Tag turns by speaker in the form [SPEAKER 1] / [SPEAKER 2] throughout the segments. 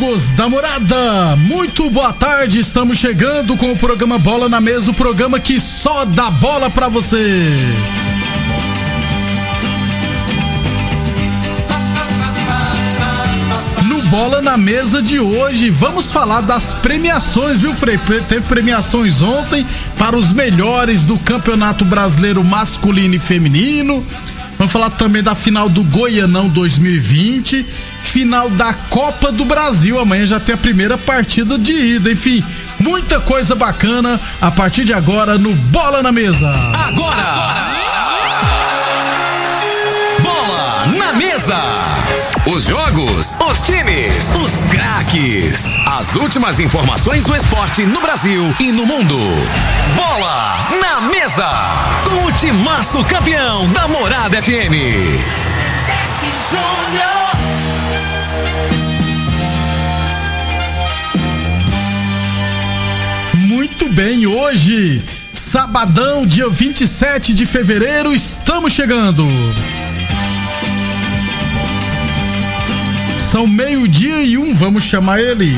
[SPEAKER 1] Amigos da morada, muito boa tarde. Estamos chegando com o programa Bola na Mesa o programa que só dá bola pra você. No Bola na Mesa de hoje, vamos falar das premiações, viu, Frei? Teve premiações ontem para os melhores do Campeonato Brasileiro Masculino e Feminino. Vamos falar também da final do Goianão 2020, final da Copa do Brasil. Amanhã já tem a primeira partida de ida. Enfim, muita coisa bacana a partir de agora no Bola na Mesa.
[SPEAKER 2] Agora! agora. Bola na Mesa! Os jogos, os times, os craques. As últimas informações do esporte no Brasil e no mundo. Bola na mesa. Com o timaço campeão da Morada FM.
[SPEAKER 1] Muito bem, hoje, sabadão, dia 27 de fevereiro, estamos chegando. São meio-dia e um, vamos chamar ele.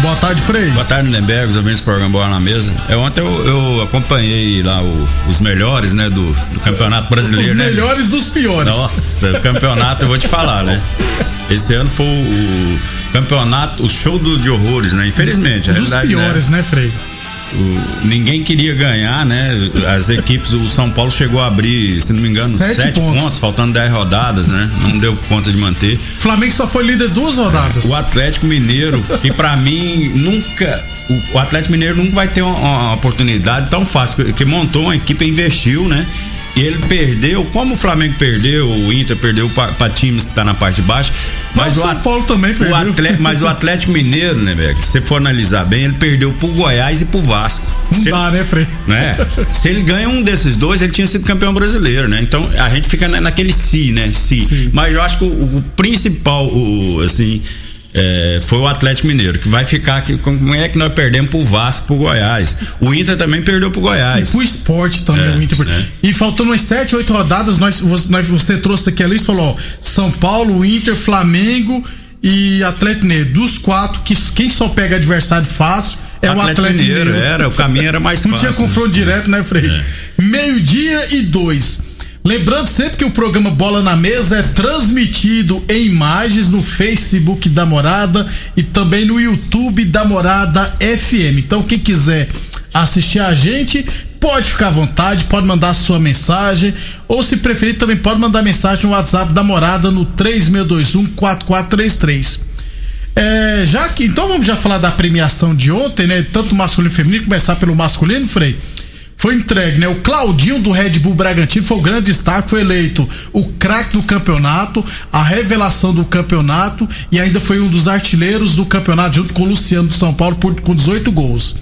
[SPEAKER 1] Boa tarde, Frei.
[SPEAKER 3] Boa tarde, Lindenberg, os ouvintes do programa Bola na Mesa. É, ontem eu, eu acompanhei lá o, os melhores, né, do, do Campeonato Brasileiro,
[SPEAKER 1] os
[SPEAKER 3] né?
[SPEAKER 1] melhores dos piores.
[SPEAKER 3] Nossa, o campeonato, eu vou te falar, né? Esse ano foi o, o campeonato, o show do, de horrores, né? Infelizmente.
[SPEAKER 1] Um dos piores, né, né Frei?
[SPEAKER 3] O, ninguém queria ganhar, né? As equipes, o São Paulo chegou a abrir, se não me engano, sete, sete pontos. pontos. faltando dez rodadas, né? Não deu conta de manter.
[SPEAKER 1] Flamengo só foi líder duas rodadas.
[SPEAKER 3] O Atlético Mineiro, que para mim nunca. O Atlético Mineiro nunca vai ter uma, uma oportunidade tão fácil, que montou uma equipe, investiu, né? E ele perdeu, como o Flamengo perdeu, o Inter perdeu para times que tá na parte de baixo. Mas,
[SPEAKER 1] mas o São Paulo também perdeu.
[SPEAKER 3] O Atlético, mas o Atlético Mineiro, né, velho? Se você for analisar bem, ele perdeu pro Goiás e pro Vasco.
[SPEAKER 1] Não
[SPEAKER 3] se
[SPEAKER 1] dá,
[SPEAKER 3] ele,
[SPEAKER 1] né, Frei?
[SPEAKER 3] Né? Se ele ganha um desses dois, ele tinha sido campeão brasileiro, né? Então a gente fica naquele si, né? Si. Sim. Mas eu acho que o, o principal, o, assim é, foi o Atlético Mineiro, que vai ficar aqui. Como é que nós perdemos pro Vasco, pro Goiás? O Inter também perdeu pro Goiás.
[SPEAKER 1] E pro esporte também, é, o Inter. É. E faltando umas 7, 8 rodadas, nós, você trouxe aqui a lista e falou: ó, São Paulo, Inter, Flamengo e Atlético Mineiro. Dos quatro, que, quem só pega adversário fácil é Atlético o Atlético Mineiro. Mineiro.
[SPEAKER 3] Era, o caminho era mais fácil.
[SPEAKER 1] Não tinha confronto né? direto, né, Frei? É. Meio-dia e dois. Lembrando sempre que o programa Bola na Mesa é transmitido em imagens no Facebook da Morada e também no YouTube da Morada FM. Então, quem quiser assistir a gente, pode ficar à vontade, pode mandar sua mensagem, ou se preferir, também pode mandar mensagem no WhatsApp da Morada no 3621-4433. É, já que, então vamos já falar da premiação de ontem, né? Tanto masculino e feminino, começar pelo masculino, Frei foi entregue, né? O Claudinho do Red Bull Bragantino foi o grande destaque, foi eleito o craque do campeonato, a revelação do campeonato e ainda foi um dos artilheiros do campeonato junto com o Luciano do São Paulo por, com 18 gols.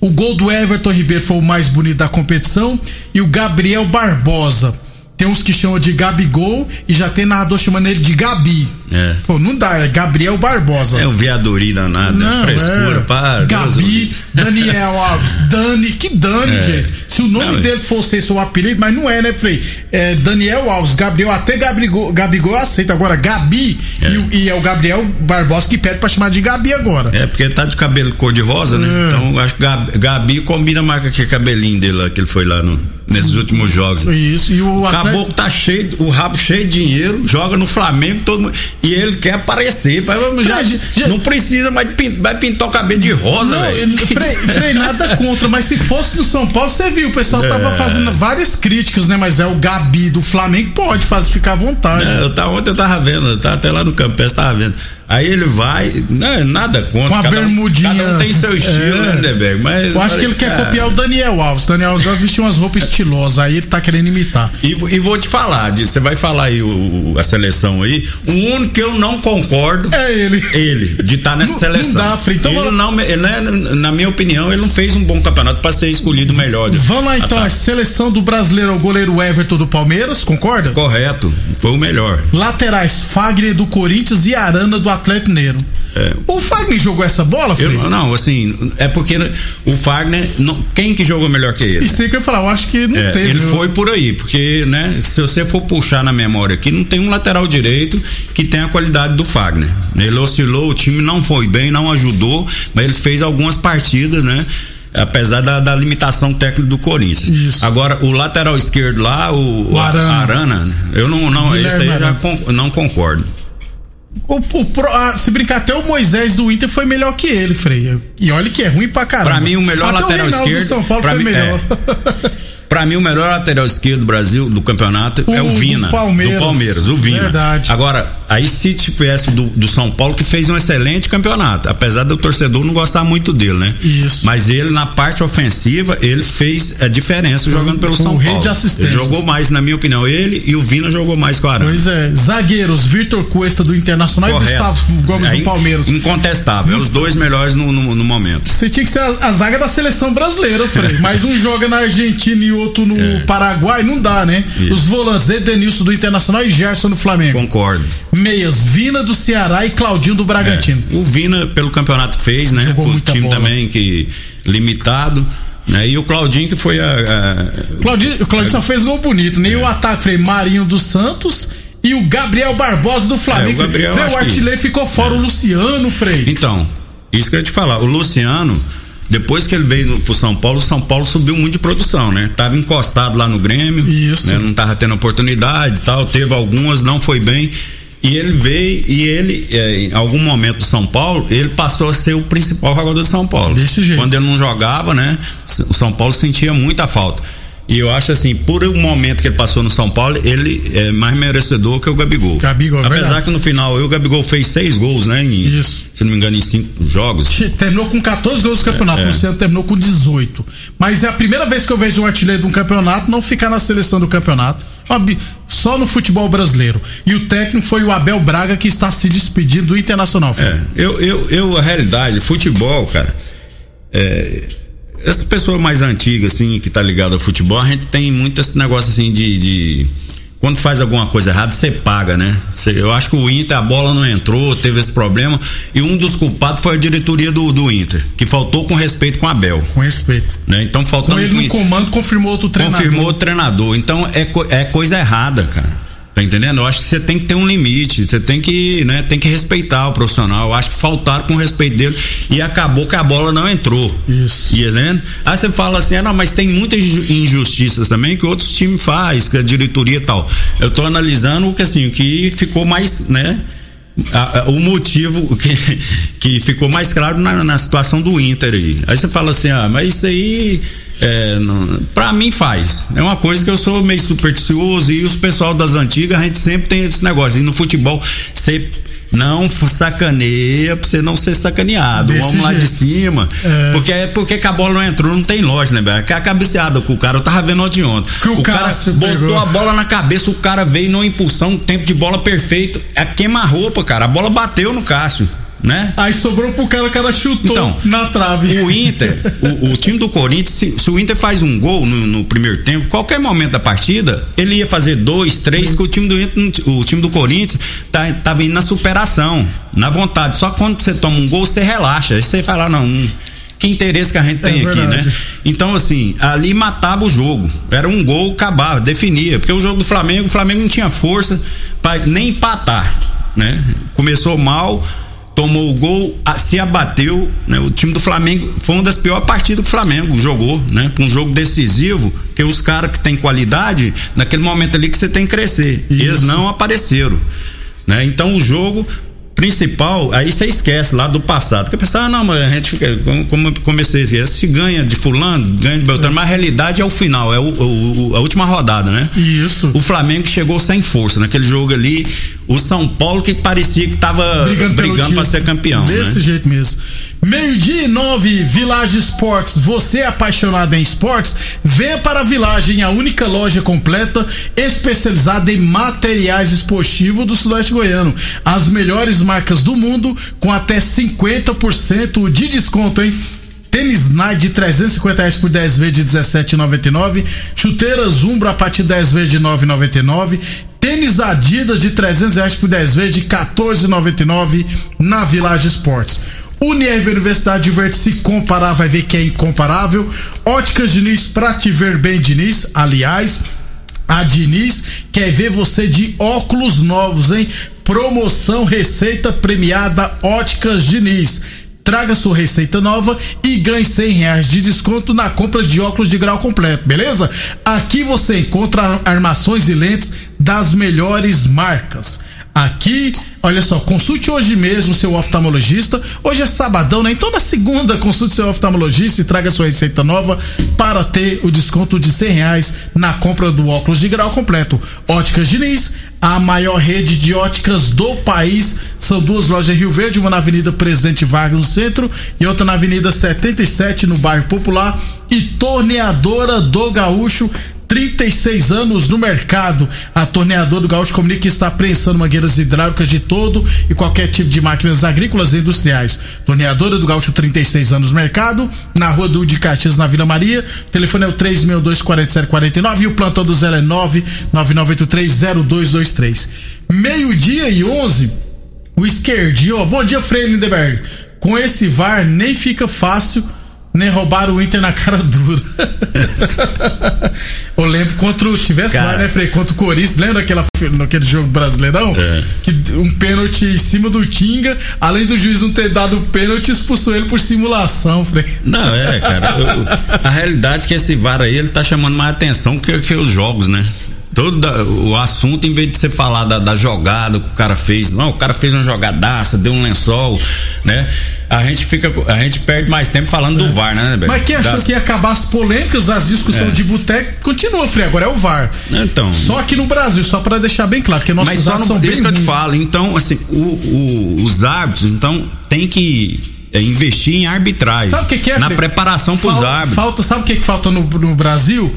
[SPEAKER 1] O gol do Everton Ribeiro foi o mais bonito da competição e o Gabriel Barbosa tem uns que chamam de Gabigol e já tem narrador chamando ele de Gabi. É. Pô, não dá, é Gabriel Barbosa.
[SPEAKER 3] É um viadorinho danado, não, frescura, é. para.
[SPEAKER 1] Gabi, Daniel Alves, Dani, que Dani, é. gente. Se o nome não, dele fosse esse o apelido, mas não é, né, Frei? É Daniel Alves, Gabriel, até Gabigol, Gabigol aceita. Agora, Gabi, é. E, e, é o Gabriel Barbosa que pede pra chamar de Gabi agora.
[SPEAKER 3] É, porque ele tá de cabelo cor-de-rosa, né? É. Então, acho que Gabi, Gabi combina mais com aquele cabelinho dele lá, que ele foi lá no nesses últimos jogos.
[SPEAKER 1] Isso, e o,
[SPEAKER 3] o caboclo tá cheio, o rabo cheio de dinheiro, joga no Flamengo, todo mundo, e ele quer aparecer. Já, já, não precisa mais pintar, vai pintar o cabelo de rosa, velho.
[SPEAKER 1] Frei, Frei, nada contra, mas se fosse no São Paulo, você viu, o pessoal é. tava fazendo várias críticas, né? Mas é o Gabi do Flamengo, pode fazer, ficar à vontade. É,
[SPEAKER 3] eu tava, ontem eu tava vendo, eu tava até lá no Campestre, tava vendo. Aí ele vai, né, nada contra.
[SPEAKER 1] Com a
[SPEAKER 3] cada
[SPEAKER 1] bermudinha.
[SPEAKER 3] Um, cada um tem seu estilo, é. né, Deberg? Mas.
[SPEAKER 1] Eu acho que ele quer copiar o Daniel Alves. Daniel Alves vestir umas roupas estilosas. Aí ele tá querendo imitar.
[SPEAKER 3] E, e vou te falar, você vai falar aí o, a seleção aí. O único que eu não concordo.
[SPEAKER 1] É ele.
[SPEAKER 3] Ele, de estar tá nessa
[SPEAKER 1] não,
[SPEAKER 3] seleção.
[SPEAKER 1] Não dá, Frei. Então
[SPEAKER 3] ele não, ele, na minha opinião, ele não fez um bom campeonato para ser escolhido melhor.
[SPEAKER 1] Vamos lá então, a seleção do brasileiro, o goleiro Everton do Palmeiras, concorda?
[SPEAKER 3] Correto, foi o melhor.
[SPEAKER 1] Laterais, Fagner do Corinthians e Arana do Atlético Mineiro. É. O Fagner jogou essa bola, Frei?
[SPEAKER 3] Eu, não, assim, é porque o Fagner, não, quem que jogou melhor que ele?
[SPEAKER 1] Isso aí que eu ia falar, eu acho que não
[SPEAKER 3] é,
[SPEAKER 1] teve.
[SPEAKER 3] Ele foi por aí, porque, né, se você for puxar na memória aqui, não tem um lateral direito que tenha a qualidade do Fagner. Ele oscilou, o time não foi bem, não ajudou, mas ele fez algumas partidas, né? apesar da, da, limitação técnica do Corinthians. Isso. Agora, o lateral esquerdo lá, o, o Arana. Arana. eu não, não esse aí já con, não concordo.
[SPEAKER 1] O, o ah, se brincar, até o Moisés do Inter foi melhor que ele, Freia. E olha que é ruim pra caramba.
[SPEAKER 3] Pra mim, o melhor
[SPEAKER 1] até
[SPEAKER 3] lateral
[SPEAKER 1] o
[SPEAKER 3] esquerdo.
[SPEAKER 1] Do São Paulo foi
[SPEAKER 3] mim,
[SPEAKER 1] melhor.
[SPEAKER 3] É. Pra mim, o melhor lateral esquerdo do Brasil, do campeonato,
[SPEAKER 1] o,
[SPEAKER 3] é o Vina.
[SPEAKER 1] Do Palmeiras.
[SPEAKER 3] Do Palmeiras, o Vina.
[SPEAKER 1] Verdade.
[SPEAKER 3] Agora, aí se tivesse do, do São Paulo, que fez um excelente campeonato. Apesar do torcedor não gostar muito dele, né?
[SPEAKER 1] Isso.
[SPEAKER 3] Mas ele, na parte ofensiva, ele fez a diferença jogando pelo São Paulo.
[SPEAKER 1] de assistência.
[SPEAKER 3] Ele jogou mais, na minha opinião. Ele e o Vina jogou mais com o Arana.
[SPEAKER 1] Pois é. Zagueiros, Vitor Cuesta do Internacional
[SPEAKER 3] Correto.
[SPEAKER 1] e Gustavo Gomes
[SPEAKER 3] aí,
[SPEAKER 1] do Palmeiras.
[SPEAKER 3] Incontestável. É os dois melhores no, no, no momento.
[SPEAKER 1] Você tinha que ser a, a, zaga da seleção brasileira, Frei. Mas um joga na Argentina e outro no é. Paraguai, não dá, né? Isso. Os volantes, Edenilson do Internacional e Gerson do Flamengo.
[SPEAKER 3] Concordo.
[SPEAKER 1] Meias, Vina do Ceará e Claudinho do Bragantino.
[SPEAKER 3] É. O Vina, pelo campeonato, fez, né?
[SPEAKER 1] Jogou
[SPEAKER 3] o time
[SPEAKER 1] bola.
[SPEAKER 3] também que limitado. Né? E o Claudinho que foi a. a
[SPEAKER 1] Claudinho, o Claudinho a, só fez gol bonito. Nem é. o ataque foi Marinho dos Santos e o Gabriel Barbosa do Flamengo.
[SPEAKER 3] É, o, Gabriel,
[SPEAKER 1] Frei, o artilheiro que... ficou fora, o Luciano, Frei.
[SPEAKER 3] Então, isso que eu ia te falar. O Luciano depois que ele veio no, pro São Paulo, o São Paulo subiu muito de produção, né? Tava encostado lá no Grêmio.
[SPEAKER 1] Isso.
[SPEAKER 3] Né? Não tava tendo oportunidade e tal. Teve algumas, não foi bem. E ele veio e ele, é, em algum momento do São Paulo, ele passou a ser o principal jogador do São Paulo.
[SPEAKER 1] Desse jeito.
[SPEAKER 3] Quando ele não jogava, né? O São Paulo sentia muita falta. E eu acho assim, por um momento que ele passou no São Paulo, ele é mais merecedor que o Gabigol.
[SPEAKER 1] Gabigol, é
[SPEAKER 3] Apesar
[SPEAKER 1] verdade.
[SPEAKER 3] que no final o Gabigol fez seis gols, né? Em,
[SPEAKER 1] Isso.
[SPEAKER 3] Se não me engano, em cinco jogos.
[SPEAKER 1] Terminou com 14 gols no campeonato.
[SPEAKER 3] É,
[SPEAKER 1] é. O Luciano terminou com 18. Mas é a primeira vez que eu vejo um artilheiro de um campeonato não ficar na seleção do campeonato. Só no futebol brasileiro. E o técnico foi o Abel Braga que está se despedindo do Internacional.
[SPEAKER 3] É, eu, eu, eu, a realidade, futebol, cara. É, essa pessoa mais antiga, assim, que tá ligada ao futebol, a gente tem muito esse negócio assim de, de quando faz alguma coisa errada, você paga, né? Cê, eu acho que o Inter, a bola não entrou, teve esse problema. E um dos culpados foi a diretoria do, do Inter, que faltou com respeito com a Abel.
[SPEAKER 1] Com respeito.
[SPEAKER 3] Né? Então faltando.
[SPEAKER 1] Com ele no comando, confirmou outro treinador.
[SPEAKER 3] Confirmou o treinador. Então é, é coisa errada, cara. Tá entendendo? Eu acho que você tem que ter um limite, você tem que, né, tem que respeitar o profissional. Eu acho que faltaram com o respeito dele e acabou que a bola não entrou.
[SPEAKER 1] Isso.
[SPEAKER 3] E, né? Aí você fala assim, ah, não, mas tem muitas injustiças também que outros times faz, que a diretoria e tal. Eu tô analisando o que assim, que ficou mais, né? A, a, o motivo que, que ficou mais claro na, na situação do Inter aí. Aí você fala assim, ah, mas isso aí é, para mim faz. É uma coisa que eu sou meio supersticioso e os pessoal das antigas, a gente sempre tem esse negócio. E no futebol, você não sacaneia pra você não ser sacaneado.
[SPEAKER 1] Desse
[SPEAKER 3] Vamos lá
[SPEAKER 1] jeito.
[SPEAKER 3] de cima.
[SPEAKER 1] É.
[SPEAKER 3] Porque, porque que a bola não entrou, não tem lógica, né, velho? Que a cabeceada com o cara, eu tava vendo ontem ontem.
[SPEAKER 1] Que o
[SPEAKER 3] o cara botou
[SPEAKER 1] pegou.
[SPEAKER 3] a bola na cabeça, o cara veio numa impulsão, tempo de bola perfeito. É queima-roupa, cara. A bola bateu no Cássio, né?
[SPEAKER 1] Aí sobrou pro cara, o cara chutou
[SPEAKER 3] Então,
[SPEAKER 1] na trave.
[SPEAKER 3] O Inter, o, o time do Corinthians, se, se o Inter faz um gol no, no primeiro tempo, qualquer momento da partida, ele ia fazer dois, três, que o time do Inter, o time do Corinthians tá, tava indo na superação, na vontade. Só quando você toma um gol, você relaxa. Aí você fala, não, hum, que interesse que a gente
[SPEAKER 1] É
[SPEAKER 3] tem aqui,
[SPEAKER 1] verdade.
[SPEAKER 3] né? Então, assim, ali matava o jogo. Era um gol, acabava, definia. Porque o jogo do Flamengo, o Flamengo não tinha força para nem empatar, né? Começou mal, tomou o gol, se abateu, né? O time do Flamengo foi uma das piores partidas que o Flamengo jogou, né? Um jogo decisivo, que os caras que têm qualidade, naquele momento ali que você tem que crescer. Eles
[SPEAKER 1] Isso.
[SPEAKER 3] não apareceram, né? Então o jogo principal, aí você esquece lá do passado. Porque pensa, ah, não, mas a gente fica, como, eu comecei assim, se ganha de fulano, ganha de Beltrano, mas a realidade é o final, é o- o- a última rodada, né?
[SPEAKER 1] Isso.
[SPEAKER 3] O Flamengo chegou sem força naquele jogo ali. O São Paulo que parecia que estava brigando, brigando para ser campeão.
[SPEAKER 1] Desse
[SPEAKER 3] né?
[SPEAKER 1] jeito mesmo. Meio-dia e nove, Village Esportes. Você é apaixonado em esportes? Venha para a Village, a única loja completa especializada em materiais esportivos do Sudeste Goiano. As melhores marcas do mundo com até 50% de desconto, hein? Tênis Nike de 350 reais por 10 vezes de 17,99. Chuteiras Umbro a partir de 10 vezes de 9,99. Tênis Adidas de 300 reais por 10 vezes de 14,99 na Village Esportes. Unirv Universidade de Verde se comparar, vai ver que é incomparável. Óticas Diniz pra te ver bem, Diniz. Aliás, a Diniz quer ver você de óculos novos, hein? Promoção Receita Premiada Óticas Diniz traga sua receita nova e ganhe cem reais de desconto na compra de óculos de grau completo, beleza? Aqui você encontra armações e lentes das melhores marcas. Aqui, olha só, consulte hoje mesmo seu oftalmologista. Hoje é sabadão, né? Então na segunda consulte seu oftalmologista e traga sua receita nova para ter o desconto de cem reais na compra do óculos de grau completo. Óticas Diniz, a maior rede de óticas do país. São duas lojas em Rio Verde, uma na Avenida Presidente Vargas no centro e outra na Avenida 77 no bairro Popular. E Torneadora do Gaúcho 36 anos no mercado. A torneadora do Gaúcho comunica que está prensando mangueiras hidráulicas de todo e qualquer tipo de máquinas agrícolas e industriais. Torneadora do Gaúcho, 36 anos no mercado, na rua do de Caxias, na Vila Maria. O telefone é o 362-4749 e o plantão do Zé é 999830223. Meio-dia e 11, o esquerdinho. Bom dia, Frei Lindeberg. Com esse VAR nem fica fácil nem roubaram o Inter na cara dura. Eu lembro contra o. Tivesse lá, né, Frei? Contra o Corinthians, lembra aquela, naquele jogo brasileirão? É. Que um pênalti em cima do Tinga, além do juiz não ter dado o pênalti, expulsou ele por simulação, Frei.
[SPEAKER 3] Não, é, cara. Eu, a realidade é que esse VAR aí, ele tá chamando mais atenção que, que os jogos, né? Todo o assunto, em vez de você falar da, da, jogada que o cara fez, não, o cara fez uma jogadaça, deu um lençol, né? A gente fica, a gente perde mais tempo falando é. do VAR, né,
[SPEAKER 1] Beto? Mas quem achou das... que ia acabar as polêmicas, as discussões é. de boteco, continua, Frei, agora é o VAR.
[SPEAKER 3] Então.
[SPEAKER 1] Só aqui no Brasil, só para deixar bem claro, que nossos
[SPEAKER 3] mas são
[SPEAKER 1] bem isso
[SPEAKER 3] que eu te falo, então, assim, o, o, os árbitros, então, tem que é investir em arbitragem.
[SPEAKER 1] Sabe o que, que é?
[SPEAKER 3] Na preparação para os árbitros.
[SPEAKER 1] Falta, sabe o que, que falta no, no Brasil?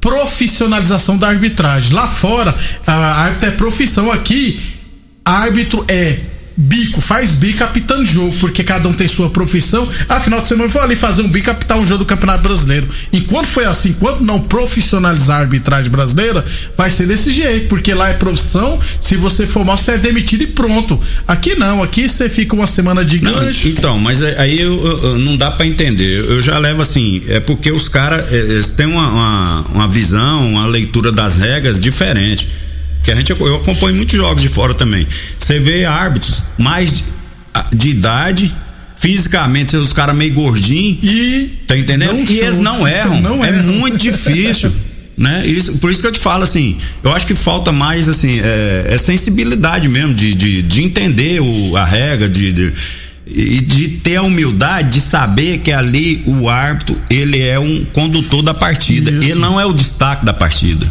[SPEAKER 1] Profissionalização da arbitragem. Lá fora, a árbitro é profissão. Aqui, árbitro é bico, faz bico apitando jogo, porque cada um tem sua profissão. Afinal de semana, eu vou ali fazer um bico apitar um jogo do Campeonato Brasileiro. Enquanto foi assim, enquanto não profissionalizar a arbitragem brasileira, vai ser desse jeito, porque lá é profissão, se você for mal, você é demitido e pronto. Aqui não, aqui você fica uma semana de gancho.
[SPEAKER 3] Não, então, mas aí eu, eu, não dá para entender. Eu já levo assim, é porque os caras é, têm uma, uma, uma visão, uma leitura das regras diferente que a gente eu acompanho muitos jogos de fora também. Você vê árbitros mais de, de idade, fisicamente os caras meio gordinhos e tá entendendo? E eles não erram. Não é muito difícil. né? Isso, por isso que eu te falo assim, eu acho que falta mais assim, é, é sensibilidade mesmo de, de, de entender o, a regra, de, de, e de ter a humildade de saber que ali o árbitro ele é um condutor da partida, isso. ele não é o destaque da partida.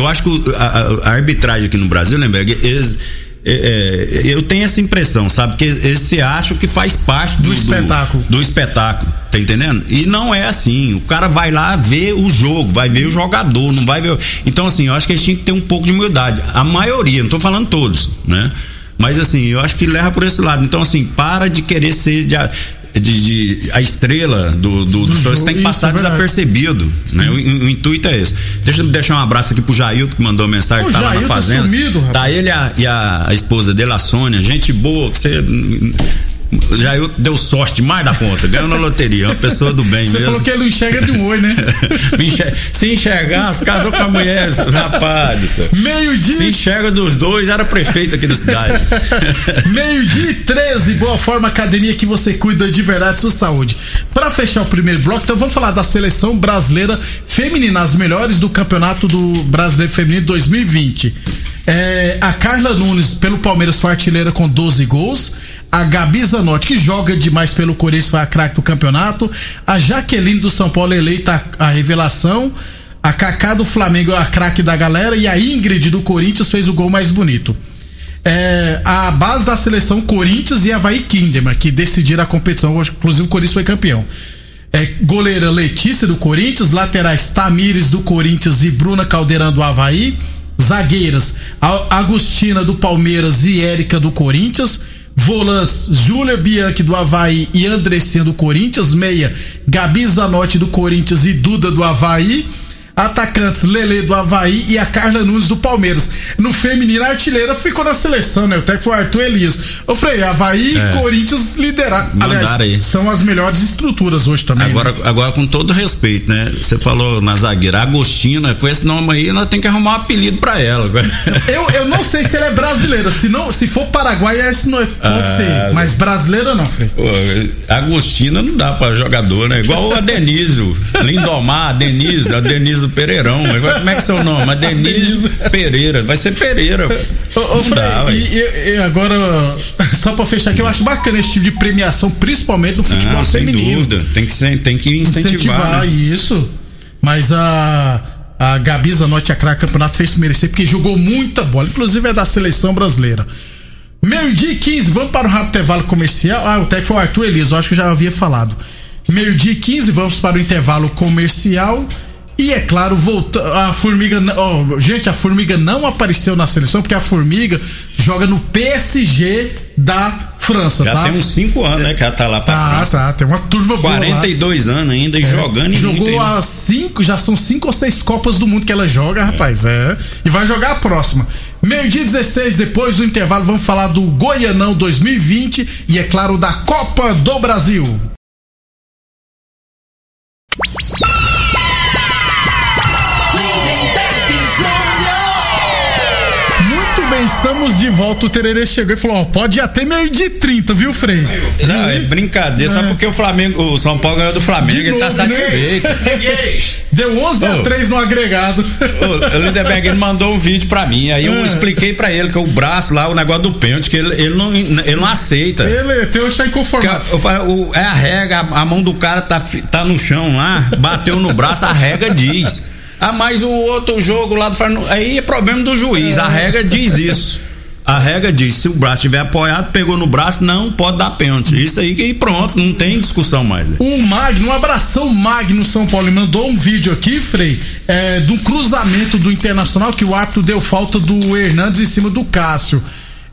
[SPEAKER 3] Eu acho que a, a arbitragem aqui no Brasil, Lemberg, eles, é, é, eu tenho essa impressão, sabe? Que eles se acham que faz parte do, do espetáculo. Do, do, espetáculo, tá entendendo? E não é assim. O cara vai lá ver o jogo, vai ver o jogador, não vai ver. Então, assim, eu acho que eles tinham que ter um pouco de humildade. A maioria, não tô falando todos, né? Mas assim, eu acho que leva por esse lado. Então, assim, para de querer ser. De, de, de, a estrela do, do, do, show, tem que passar é desapercebido. Né? O, o, intuito é esse. Deixa eu deixar um abraço aqui pro Jailton que mandou mensagem, o tá lá na fazenda. Tá, sumido, tá ele a, e a, a, esposa dele, a Sônia, gente boa, que você já eu deu sorte demais da conta, ganhou na loteria, uma pessoa do bem
[SPEAKER 1] Você
[SPEAKER 3] mesmo.
[SPEAKER 1] falou que ele enxerga de um oi, né?
[SPEAKER 3] Se enxergasse, casou com a mulher, rapaz.
[SPEAKER 1] Meio-dia.
[SPEAKER 3] Se enxerga dos dois, era prefeito aqui da cidade.
[SPEAKER 1] Meio-dia e 13, Boa Forma Academia que você cuida de verdade sua saúde. Para fechar o primeiro bloco, então vamos falar da seleção brasileira feminina, as melhores do campeonato do brasileiro feminino 2020. É, a Carla Nunes, pelo Palmeiras, foi artilheira com 12 gols a Gabi Zanotti, que joga demais pelo Corinthians, foi a craque do campeonato, a Jaqueline do São Paulo eleita a, revelação, a Cacá do Flamengo a craque da galera e a Ingrid do Corinthians fez o gol mais bonito. É, a base da seleção Corinthians e Havaí Kinderman, que decidiram a competição. Inclusive o Corinthians foi campeão. É, goleira Letícia do Corinthians, laterais Tamires do Corinthians e Bruna Caldeirão do Havaí, zagueiras. Agostina do Palmeiras e Érica do Corinthians, volantes Júlia Bianchi do Havaí e Andressinha do Corinthians, meia Gabi Zanotti do Corinthians e Duda do Havaí, atacantes Lele do Havaí e a Carla Nunes do Palmeiras. No feminino, a artilheira ficou na seleção, né? O técnico foi o Arthur Elias. Eu falei, Havaí é. e Corinthians lideraram. Aliás, aí. são as melhores estruturas hoje também.
[SPEAKER 3] Agora, né? agora com todo respeito, né? Você falou na zagueira, Agostina, com esse nome aí, nós temos que arrumar um apelido pra ela.
[SPEAKER 1] eu, eu não sei se ela é brasileira. Se, não, se for Paraguai, esse não é, pode ah, ser. Mas brasileira não, Frei.
[SPEAKER 3] Agostina não dá pra jogador, né? Igual a Denise, Lindomar, Denise, a Denise Pereirão. Como é que é seu nome? A Denise Pereira. Vai ser Pereira.
[SPEAKER 1] Ô, ô Frei, dá, e, e, agora, só pra fechar aqui, eu acho bacana esse tipo de premiação, principalmente no futebol ah, feminino. Sem dúvida.
[SPEAKER 3] Tem que, tem que incentivar. Incentivar, né?
[SPEAKER 1] isso. Mas a. A Gabi Zanotti, a craque campeonato, fez merecer, porque jogou muita bola, inclusive é da seleção brasileira. Meio-dia e 15, vamos para o rápido intervalo comercial. Ah, o técnico foi o Arthur Elias, eu acho que já havia falado. Meio-dia e 15, vamos para o intervalo comercial. E é claro, volta, a formiga. Oh, gente, a formiga não apareceu na seleção porque a formiga joga no PSG da França,
[SPEAKER 3] já
[SPEAKER 1] tá?
[SPEAKER 3] tem uns 5 anos, né, que ela tá lá pra
[SPEAKER 1] tá,
[SPEAKER 3] França.
[SPEAKER 1] Tá, tem uma turma
[SPEAKER 3] 42 boa anos ainda e é, jogando
[SPEAKER 1] Jogou as cinco, já são cinco ou seis Copas do Mundo que ela joga, é. rapaz, é. E vai jogar a próxima. Meio-dia 16, depois do intervalo, vamos falar do Goianão 2020 e, é claro, da Copa do Brasil. Estamos de volta. O Tererê chegou e falou: ó, pode ir até meio de 30, viu, Frei?
[SPEAKER 3] Não, é brincadeira. É. Sabe porque o Flamengo, o São Paulo ganhou do Flamengo, ele tá né? satisfeito. Né?
[SPEAKER 1] Deu 11 oh. a 3 no agregado.
[SPEAKER 3] O Lindeberg ele mandou um vídeo pra mim. Aí eu é. expliquei pra ele que o braço lá, o negócio do pênalti, que ele, ele, não, ele não aceita.
[SPEAKER 1] Ele até hoje tá inconformado.
[SPEAKER 3] o, é a rega, a, a mão do cara tá, tá no chão lá, bateu no braço, a rega diz. Ah, mas o outro jogo lá do Aí é problema do juiz. A regra diz isso. A regra diz: se o braço estiver apoiado, pegou no braço, não pode dar pênalti. Isso aí que pronto, não tem discussão mais.
[SPEAKER 1] O Magno, um abração Magno São Paulo, mandou um vídeo aqui, Frei, é, do cruzamento do Internacional que o árbitro deu falta do Hernandes em cima do Cássio.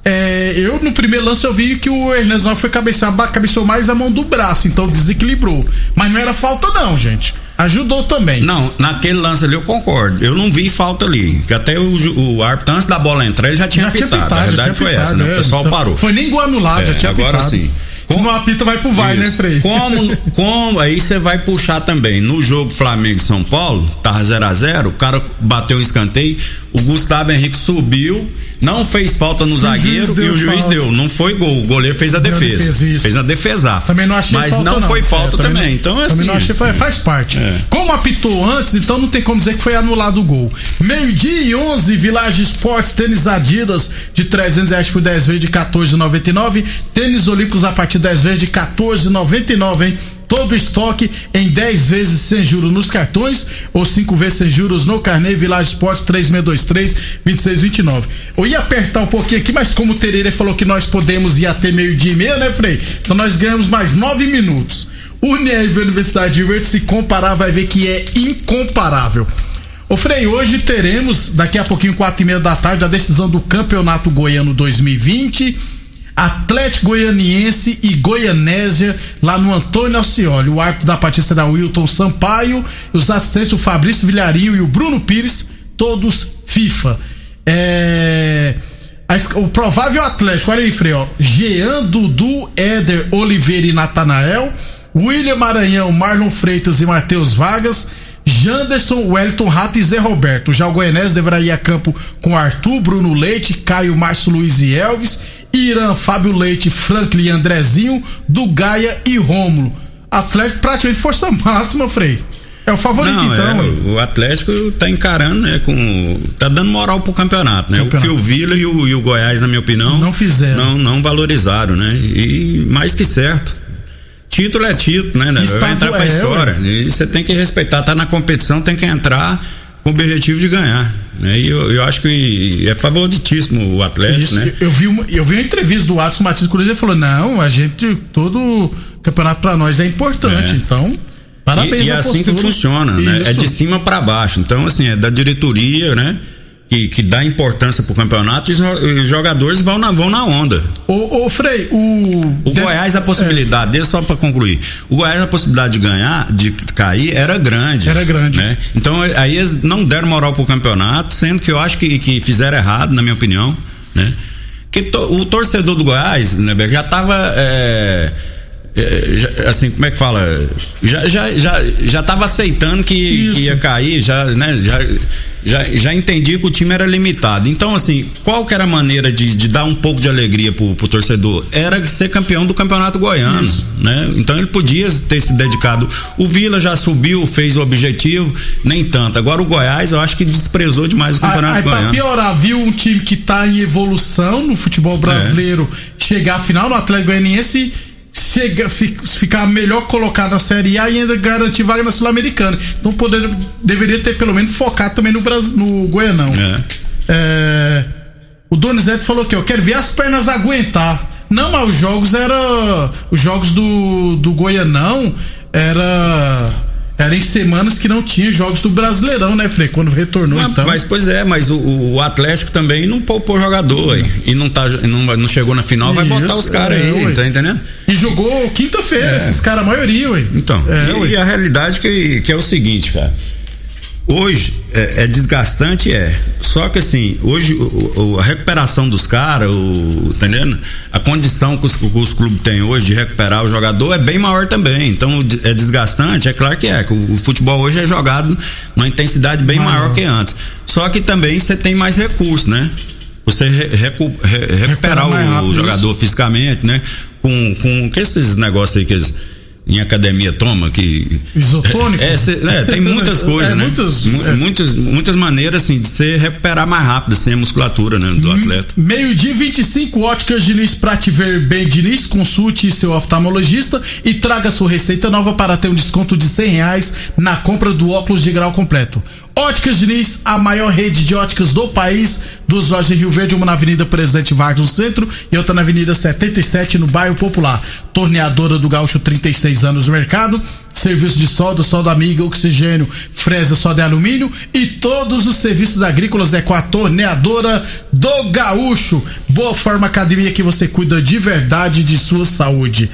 [SPEAKER 1] É, eu no primeiro lance eu vi que o Hernandes não foi cabecear, cabeceou mais a mão do braço, então desequilibrou. Mas não era falta não, gente ajudou também.
[SPEAKER 3] Não, naquele lance ali eu concordo. Eu não vi falta ali. Que até o, o árbitro, antes da bola entrar, ele já tinha já pitado. Tinha pitado. A verdade foi pitado, essa, né? O é, pessoal então, parou.
[SPEAKER 1] Foi nem gol anulado, é, já tinha
[SPEAKER 3] agora pitado. sim.
[SPEAKER 1] Se não apita, vai pro vai, né, Frei?
[SPEAKER 3] Como, como, aí você vai puxar também. No jogo Flamengo e São Paulo, tava 0 a 0 o cara bateu um escanteio, o Gustavo Henrique subiu, não fez falta no zagueiro e o juiz falta. deu. Não foi gol, o goleiro fez a defesa. defesa fez a defesa.
[SPEAKER 1] Também não achei
[SPEAKER 3] Mas
[SPEAKER 1] falta,
[SPEAKER 3] não, não, foi falta é, também. também. Então, assim. Também não
[SPEAKER 1] achei, faz parte. É. Como apitou antes, então não tem como dizer que foi anulado o gol. Meio-dia e 11, Village Sports, tênis Adidas de 300 reais por 10 vezes de 14,99. Tênis Olímpicos a partir de 10 vezes de 14,99, hein? Todo estoque em 10 vezes sem juros nos cartões ou 5 vezes sem juros no carnê Village Esportes 3623 2629. Eu ia apertar um pouquinho aqui, mas como o Tererê falou que nós podemos ir até meio-dia e meia, né, Frei? Então nós ganhamos mais 9 minutos. Univ Universidade de Verde, se comparar, vai ver que é incomparável. Ô Frei, hoje teremos, daqui a pouquinho, quatro e meia da tarde, a decisão do Campeonato Goiano 2020 Atlético Goianiense e Goianésia, lá no Antônio Alcioli. O árbitro da será o Wilton Sampaio, os assistentes o Fabrício Vilharinho e o Bruno Pires, todos FIFA. É... O provável Atlético, olha aí, Frei, ó. Jean, Dudu, Éder, Oliveira e Natanael, William Maranhão, Marlon Freitas e Matheus Vargas, Janderson, Wellington Rato e Zé Roberto. Já o Goianese deverá ir a campo com Arthur, Bruno Leite, Caio, Márcio Luiz e Elvis Irã, Fábio Leite, Franklin, Andrezinho, do Gaia e Rômulo. Atlético praticamente força máxima, Frei. É o favorito, Não, então.
[SPEAKER 3] É, o Atlético tá encarando, né? Com, tá dando moral pro campeonato, né? Campeonato. O que o Vila e o, e o Goiás, na minha opinião.
[SPEAKER 1] Não fizeram.
[SPEAKER 3] Não, não valorizaram, né? E mais que certo. Título é título, né? Estado vai entrar pra é, história. Ué. E você tem que respeitar, tá na competição, tem que entrar com o objetivo de ganhar. Né? E eu, eu acho que é favoritíssimo o Atlético, Isso, né?
[SPEAKER 1] Eu vi, uma, eu vi uma entrevista do Adson Matias Cruz e ele falou: não, a gente, todo campeonato para nós é importante, é. então. Parabéns
[SPEAKER 3] e, e é assim que funciona, né? É de cima para baixo. Então, assim, é da diretoria, né? Que, que dá importância pro campeonato e os jogadores vão na, vão na onda.
[SPEAKER 1] Ô, ô Frei, o.
[SPEAKER 3] O deve... Goiás, a possibilidade, é. só para concluir, o Goiás, a possibilidade de ganhar, de cair, era grande.
[SPEAKER 1] Era grande.
[SPEAKER 3] Né? Então aí eles não deram moral pro campeonato, sendo que eu acho que, que fizeram errado, na minha opinião, né? Que to, o torcedor do Goiás, né, já tava. É, é, assim, como é que fala? Já, já, já, já tava aceitando que, que ia cair, já, né? Já, já, já entendi que o time era limitado. Então, assim, qual que era a maneira de, de dar um pouco de alegria pro, pro torcedor? Era ser campeão do campeonato goiano, Isso. né? Então ele podia ter se dedicado. O Vila já subiu, fez o objetivo, nem tanto. Agora o Goiás, eu acho que desprezou demais o campeonato aí, aí, goiano. Pra
[SPEAKER 1] piorar, viu um time que tá em evolução no futebol brasileiro é. chegar à final no Atlético Goianiense chega, ficar melhor colocado na Série A e ainda garantir vaga na Sul-Americana. Então poder, deveria ter pelo menos focado também no, Brasil, no Goianão. É. É, o Donizete falou que eu quero ver as pernas aguentar. Não, mas os jogos era. Os jogos do, do Goianão era era em semanas que não tinha jogos do Brasileirão, né, Frei? Quando retornou,
[SPEAKER 3] mas,
[SPEAKER 1] então.
[SPEAKER 3] Mas, pois é, mas o, o Atlético também não poupou jogador, aí. E não, tá, não, não chegou na final, vai botar os caras é, aí, ué. tá entendendo?
[SPEAKER 1] E jogou quinta-feira, é. esses caras, a maioria, ué.
[SPEAKER 3] Então, é, e, e, a realidade que, que é o seguinte, cara. Hoje é, é, desgastante, é. Só que assim, hoje o, o, a recuperação dos caras, entendendo? A condição que os, que os, clubes têm hoje de recuperar o jogador é bem maior também. Então é desgastante, é claro que é. Que o, o futebol hoje é jogado numa intensidade bem maior. maior que antes. Só que também você tem mais recursos, né? Você re, recu, re, recuperar o, o, jogador fisicamente, né? Com, com que esses negócios aí que eles em academia toma que
[SPEAKER 1] isotônico?
[SPEAKER 3] É, é, tem muitas coisas é, né muitas, é. muitas muitas maneiras assim de se recuperar mais rápido sem a musculatura né, do atleta.
[SPEAKER 1] meio dia 25 óticas Diniz pra te ver bem Diniz consulte seu oftalmologista e traga sua receita nova para ter um desconto de cem reais na compra do óculos de grau completo Óticas Diniz, a maior rede de óticas do país, dos lojas em Rio Verde, uma na Avenida Presidente Vargas no centro e outra na Avenida 77 no bairro Popular. Torneadora do Gaúcho, 36 anos no mercado. Serviço de solda, solda amiga, oxigênio, fresa, solda de alumínio e todos os serviços agrícolas é com a torneadora do Gaúcho. Boa Forma Academia que você cuida de verdade de sua saúde.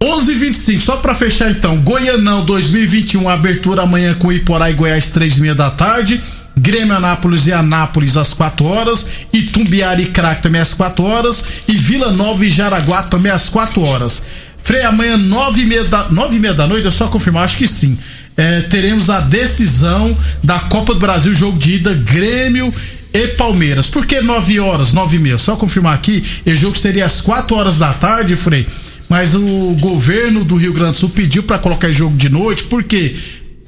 [SPEAKER 1] 11:25 só para fechar então. Goianão 2021 abertura amanhã com Iporá e Goiás três e meia da tarde. Grêmio Anápolis e Anápolis às 4 horas, Itumbiara e Crack também às 4 horas e Vila Nova e Jaraguá também às 4 horas. Frei, amanhã nove e meia da, nove da noite, é só confirmar, acho que sim. É, teremos a decisão da Copa do Brasil, jogo de ida, Grêmio e Palmeiras. Por que 9 horas, 9 e meia? Só confirmar aqui, o jogo seria às 4 horas da tarde, Frei mas o governo do Rio Grande do Sul pediu para colocar jogo de noite, porque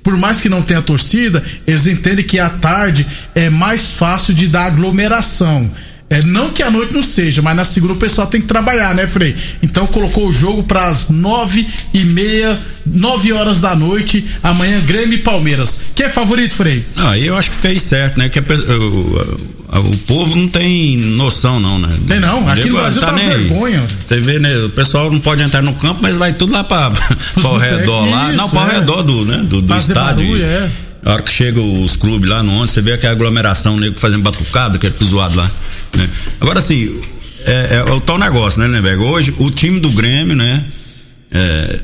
[SPEAKER 1] por mais que não tenha torcida, eles entendem que à tarde é mais fácil de dar aglomeração. É, não que a noite não seja, mas na segunda o pessoal tem que trabalhar, né, Frei? Então colocou o jogo para as nove e meia, nove horas da noite, amanhã Grêmio e Palmeiras. Quem é favorito, Frei?
[SPEAKER 3] Ah, eu acho que fez certo, né? Que a, o, povo não tem noção, não, né?
[SPEAKER 1] Tem não, aqui no Brasil tá, tá vergonha.
[SPEAKER 3] Você vê, né? O pessoal não pode entrar no campo, mas vai tudo lá para o redor lá. Não, para o é. redor do, né? Do, do estádio. Barulho, é. A hora que chega os clubes lá no onde, você vê aquela aglomeração, nego fazendo batucada, aquele zoado lá. Né? Agora, assim, é, é, o tal negócio, né, Lemberg? Hoje, o time do Grêmio, né? É,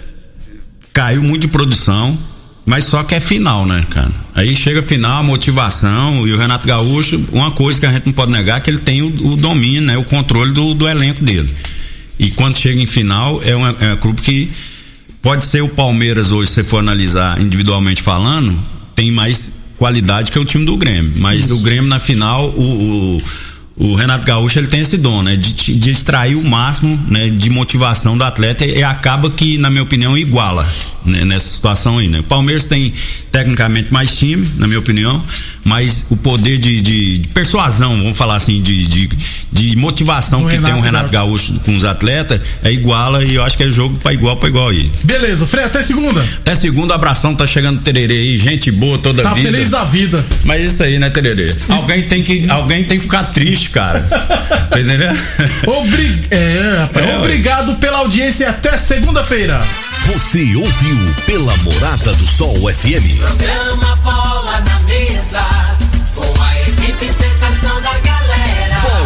[SPEAKER 3] caiu muito de produção, mas só que é final, né, cara? Aí chega final, a motivação, e o Renato Gaúcho, uma coisa que a gente não pode negar é que ele tem o, o domínio, né? O controle do, do elenco dele. E quando chega em final, é, uma, é um clube que pode ser o Palmeiras hoje, se você for analisar individualmente falando, tem mais qualidade que o time do Grêmio. Mas Isso. o Grêmio na final, o, o, o, Renato Gaúcho ele tem esse dom, né? De, de extrair o máximo né, de motivação do atleta e, acaba que, na minha opinião, iguala né, nessa situação aí, né? O Palmeiras tem, tecnicamente mais time, na minha opinião, mas o poder de, de, de persuasão, vamos falar assim, de, de, de motivação o que Renato tem o Renato Gaúcho. Gaúcho com os atletas é iguala e eu acho que é jogo para igual para igual aí.
[SPEAKER 1] Beleza, Frei, até segunda.
[SPEAKER 3] Até segunda, abração, tá chegando Tererê aí, gente boa toda
[SPEAKER 1] tá
[SPEAKER 3] vida.
[SPEAKER 1] Tá feliz da vida.
[SPEAKER 3] Mas isso aí, né, Tererê? alguém tem que, alguém tem que ficar triste, cara. tá entendendo?
[SPEAKER 1] Obri... É, rapaz, é, obrigado pela audiência e até segunda-feira.
[SPEAKER 2] Você ouviu pela Morada do Sol FM.
[SPEAKER 4] Programa